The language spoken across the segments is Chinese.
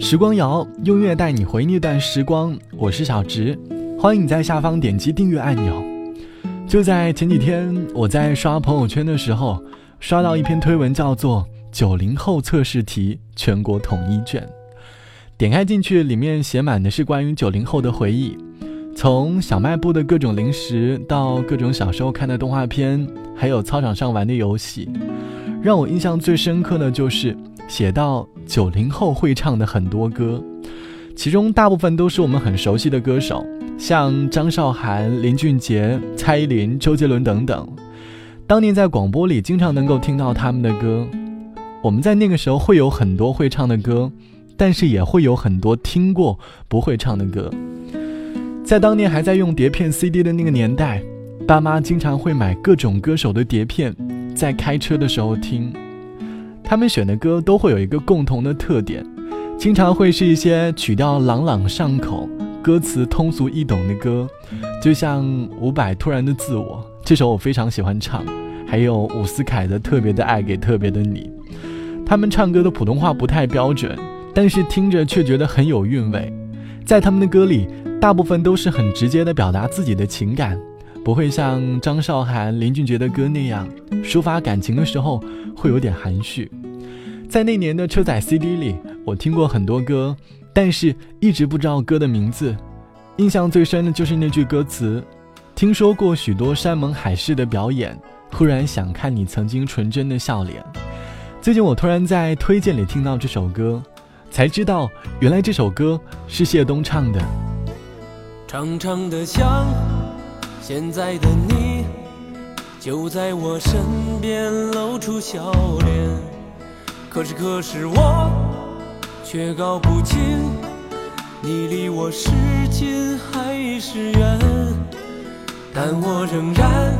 时光谣用音乐带你回那段时光，我是小直，欢迎你在下方点击订阅按钮。就在前几天，我在刷朋友圈的时候，刷到一篇推文，叫做《九零后测试题全国统一卷》。点开进去，里面写满的是关于九零后的回忆，从小卖部的各种零食，到各种小时候看的动画片，还有操场上玩的游戏。让我印象最深刻的就是写到九零后会唱的很多歌，其中大部分都是我们很熟悉的歌手，像张韶涵、林俊杰、蔡依林、周杰伦等等。当年在广播里经常能够听到他们的歌，我们在那个时候会有很多会唱的歌。但是也会有很多听过不会唱的歌，在当年还在用碟片 CD 的那个年代，爸妈经常会买各种歌手的碟片，在开车的时候听。他们选的歌都会有一个共同的特点，经常会是一些曲调朗朗上口、歌词通俗易懂的歌，就像伍佰突然的自我这首我非常喜欢唱，还有伍思凯的特别的爱给特别的你。他们唱歌的普通话不太标准。但是听着却觉得很有韵味，在他们的歌里，大部分都是很直接的表达自己的情感，不会像张韶涵、林俊杰的歌那样，抒发感情的时候会有点含蓄。在那年的车载 CD 里，我听过很多歌，但是一直不知道歌的名字。印象最深的就是那句歌词：“听说过许多山盟海誓的表演，忽然想看你曾经纯真的笑脸。”最近我突然在推荐里听到这首歌。才知道，原来这首歌是谢东唱的。长长的想，现在的你就在我身边，露出笑脸。可是可是我却搞不清，你离我是近还是远。但我仍然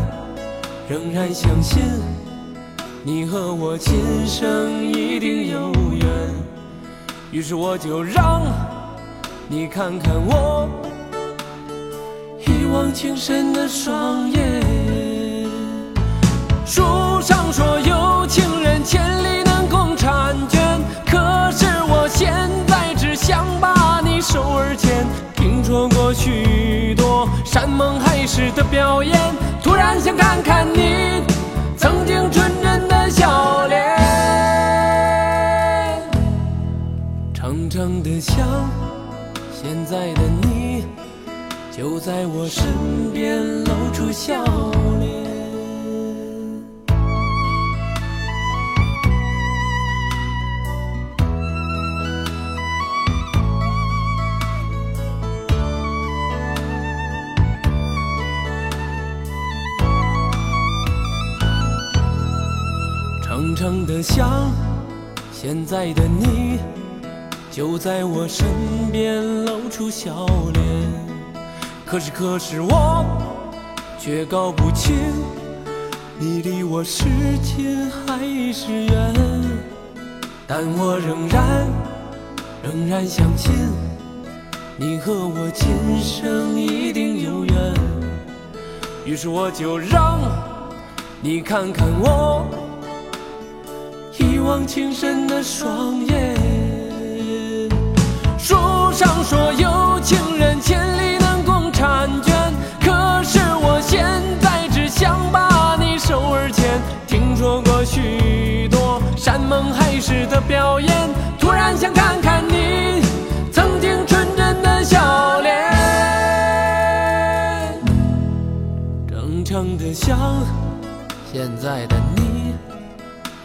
仍然相信，你和我今生一定有缘。于是我就让你看看我一往情深的双眼。书上说时的表演，突然想看看你曾经纯真的笑脸。长的想，现在的你就在我身边，露出笑脸。想，现在的你。就在我身边露出笑脸，可是可是我却搞不清，你离我是近还是远。但我仍然仍然相信，你和我今生一定有缘。于是我就让你看看我望情深的双眼。书上说有情人千里能共婵娟，可是我现在只想把你手儿牵。听说过许多山盟海誓的表演，突然想看看你曾经纯真的笑脸。正常的想，现在的你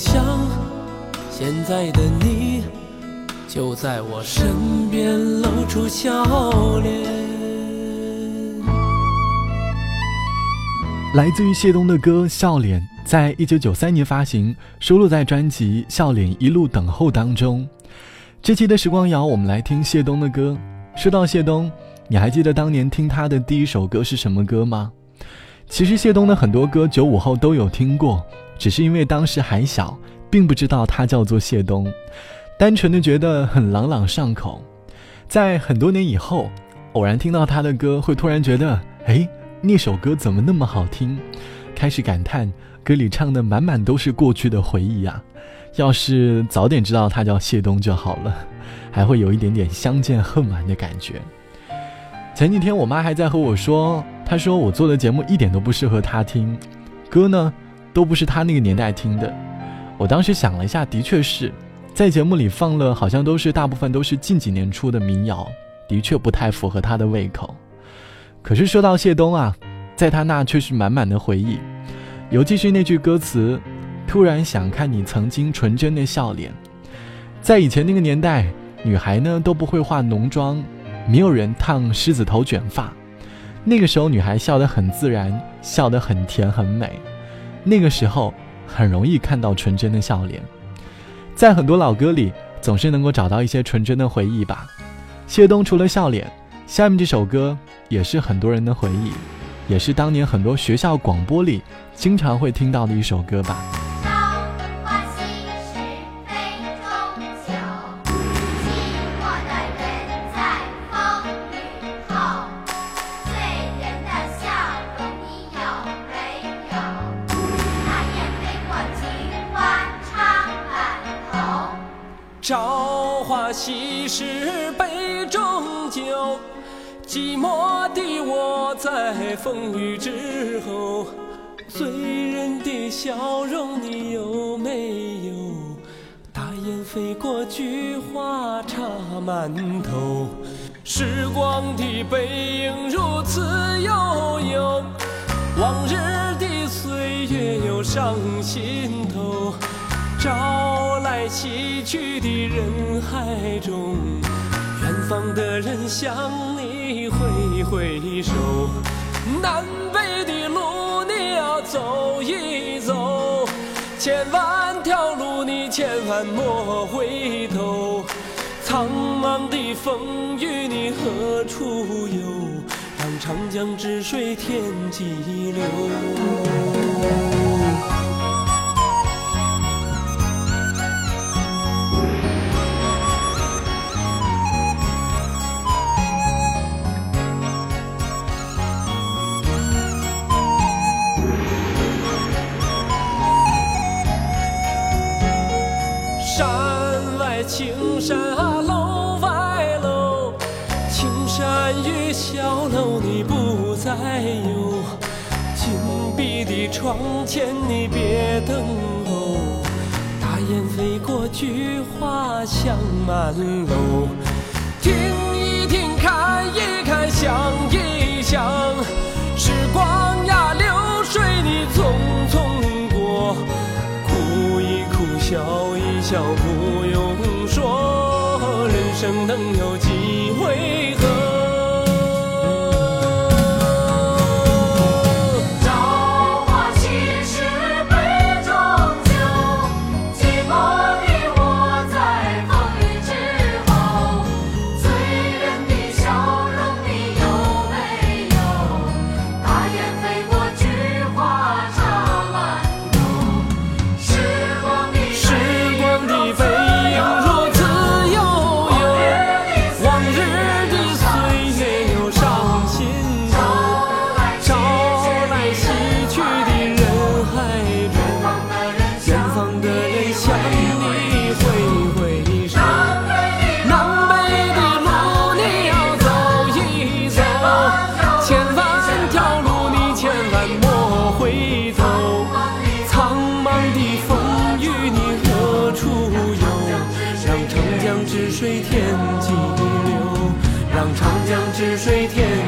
常的像现在的你，就在我身边露出笑脸。来自于谢东的歌《笑脸》在一九九三年发行，收录在专辑《笑脸一路等候》当中。这期的时光谣，我们来听谢东的歌。说到谢东，你还记得当年听他的第一首歌是什么歌吗？其实谢东的很多歌九五后都有听过，只是因为当时还小，并不知道他叫做谢东，单纯的觉得很朗朗上口。在很多年以后，偶然听到他的歌，会突然觉得，哎。那首歌怎么那么好听？开始感叹，歌里唱的满满都是过去的回忆啊！要是早点知道他叫谢东就好了，还会有一点点相见恨晚的感觉。前几天我妈还在和我说，她说我做的节目一点都不适合她听，歌呢都不是他那个年代听的。我当时想了一下，的确是在节目里放了，好像都是大部分都是近几年出的民谣，的确不太符合他的胃口。可是说到谢东啊，在他那却是满满的回忆，尤其是那句歌词：“突然想看你曾经纯真的笑脸。”在以前那个年代，女孩呢都不会化浓妆，没有人烫狮子头卷发，那个时候女孩笑得很自然，笑得很甜很美，那个时候很容易看到纯真的笑脸。在很多老歌里，总是能够找到一些纯真的回忆吧。谢东除了笑脸。下面这首歌也是很多人的回忆，也是当年很多学校广播里经常会听到的一首歌吧。朝花夕拾杯中酒。寂寞的我在风雨之后，醉人的笑容你有没有？大雁飞过，菊花插满头。时光的背影如此悠悠，往日的岁月又上心头。朝来夕去的人海中，远方的人向你。挥挥手，南北的路你要走一走，千万条路你千万莫回头。苍茫的风雨你何处游？让长江之水天际流。窗前你别等候，大雁飞过，菊花香满楼。听一听，看一看，想一想，时光呀，流水你匆匆过，哭一哭，笑，止水天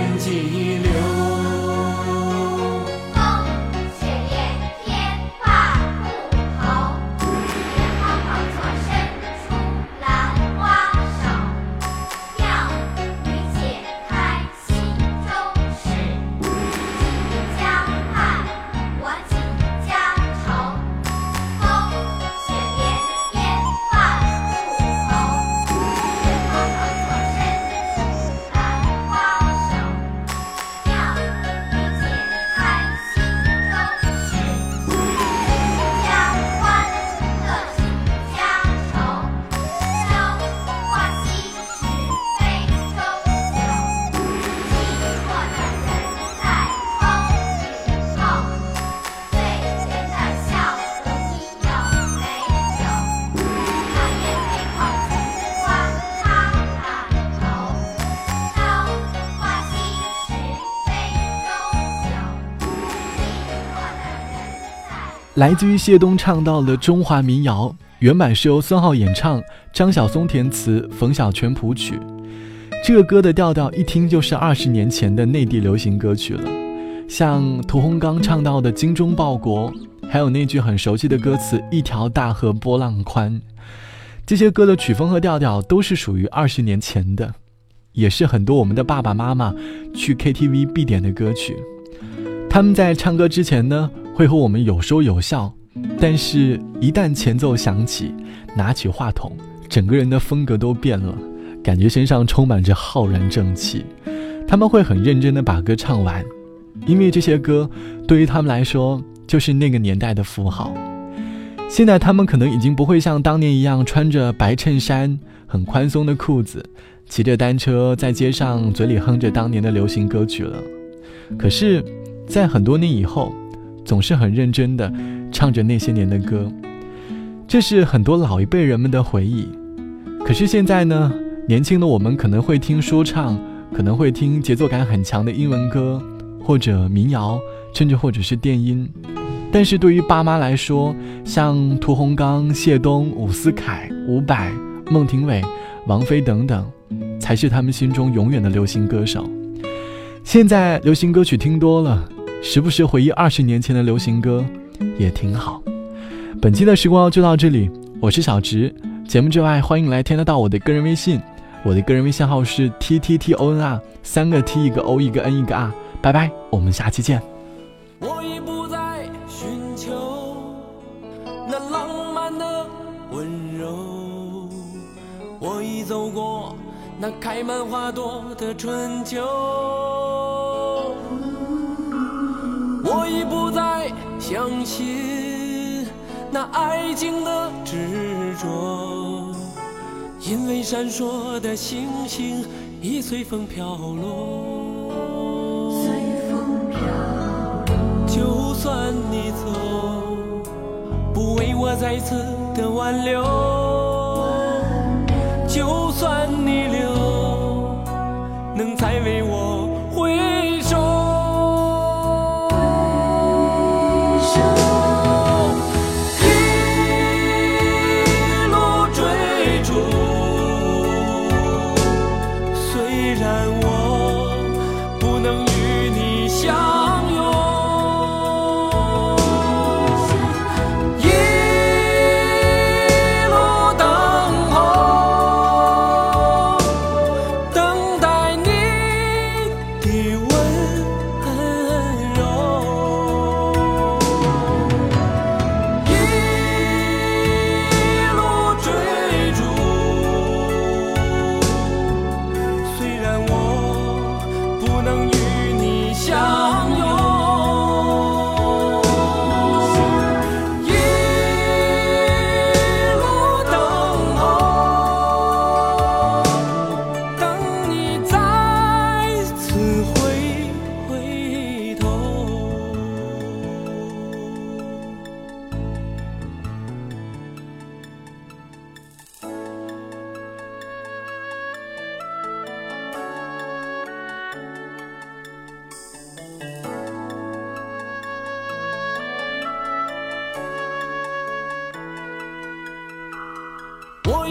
来自于谢东唱到的中华民谣，原版是由孙浩演唱，张晓松填词，冯小泉谱曲。这个歌的调调一听就是二十年前的内地流行歌曲了，像屠洪刚唱到的“精忠报国”，还有那句很熟悉的歌词“一条大河波浪宽”，这些歌的曲风和调调都是属于二十年前的，也是很多我们的爸爸妈妈去 KTV 必点的歌曲。他们在唱歌之前呢，会和我们有说有笑，但是，一旦前奏响起，拿起话筒，整个人的风格都变了，感觉身上充满着浩然正气。他们会很认真的把歌唱完，因为这些歌对于他们来说就是那个年代的符号。现在他们可能已经不会像当年一样穿着白衬衫、很宽松的裤子，骑着单车在街上嘴里哼着当年的流行歌曲了。可是，在很多年以后，总是很认真的唱着那些年的歌，这是很多老一辈人们的回忆。可是现在呢，年轻的我们可能会听说唱，可能会听节奏感很强的英文歌，或者民谣，甚至或者是电音。但是对于爸妈来说，像屠洪刚、谢东、伍思凯、伍佰、孟庭苇、王菲等等，才是他们心中永远的流行歌手。现在流行歌曲听多了，时不时回忆二十年前的流行歌，也挺好。本期的时光就到这里，我是小直。节目之外，欢迎来添加到我的个人微信，我的个人微信号是 t t t o n r，三个 t 一个 o 一个 n 一个 r。拜拜，我们下期见。我已不再寻求那浪漫的温柔，我已走过那开满花朵的春秋，我已不再相信那爱情的执着，因为闪烁的星星已随风飘落。随风飘就算你走，不为我再次的挽留；就算你留，能再为我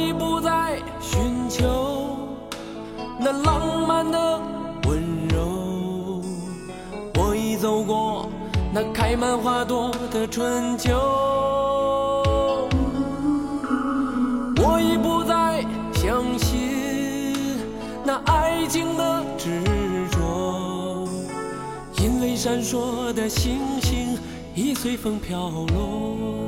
已不再寻求那浪漫的温柔。我已走过那开满花朵的春秋。我已不再相信那爱情的执着。因为闪烁的星星已随风飘落。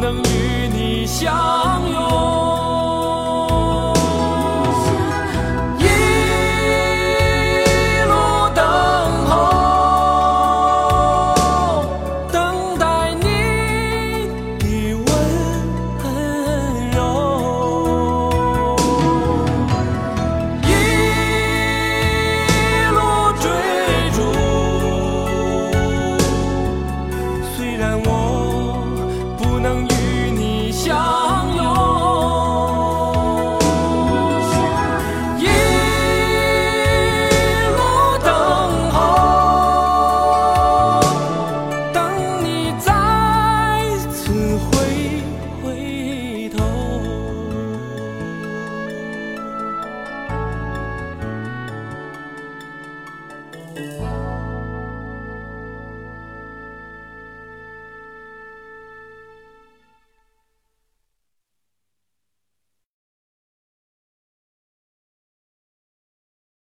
能与你相拥，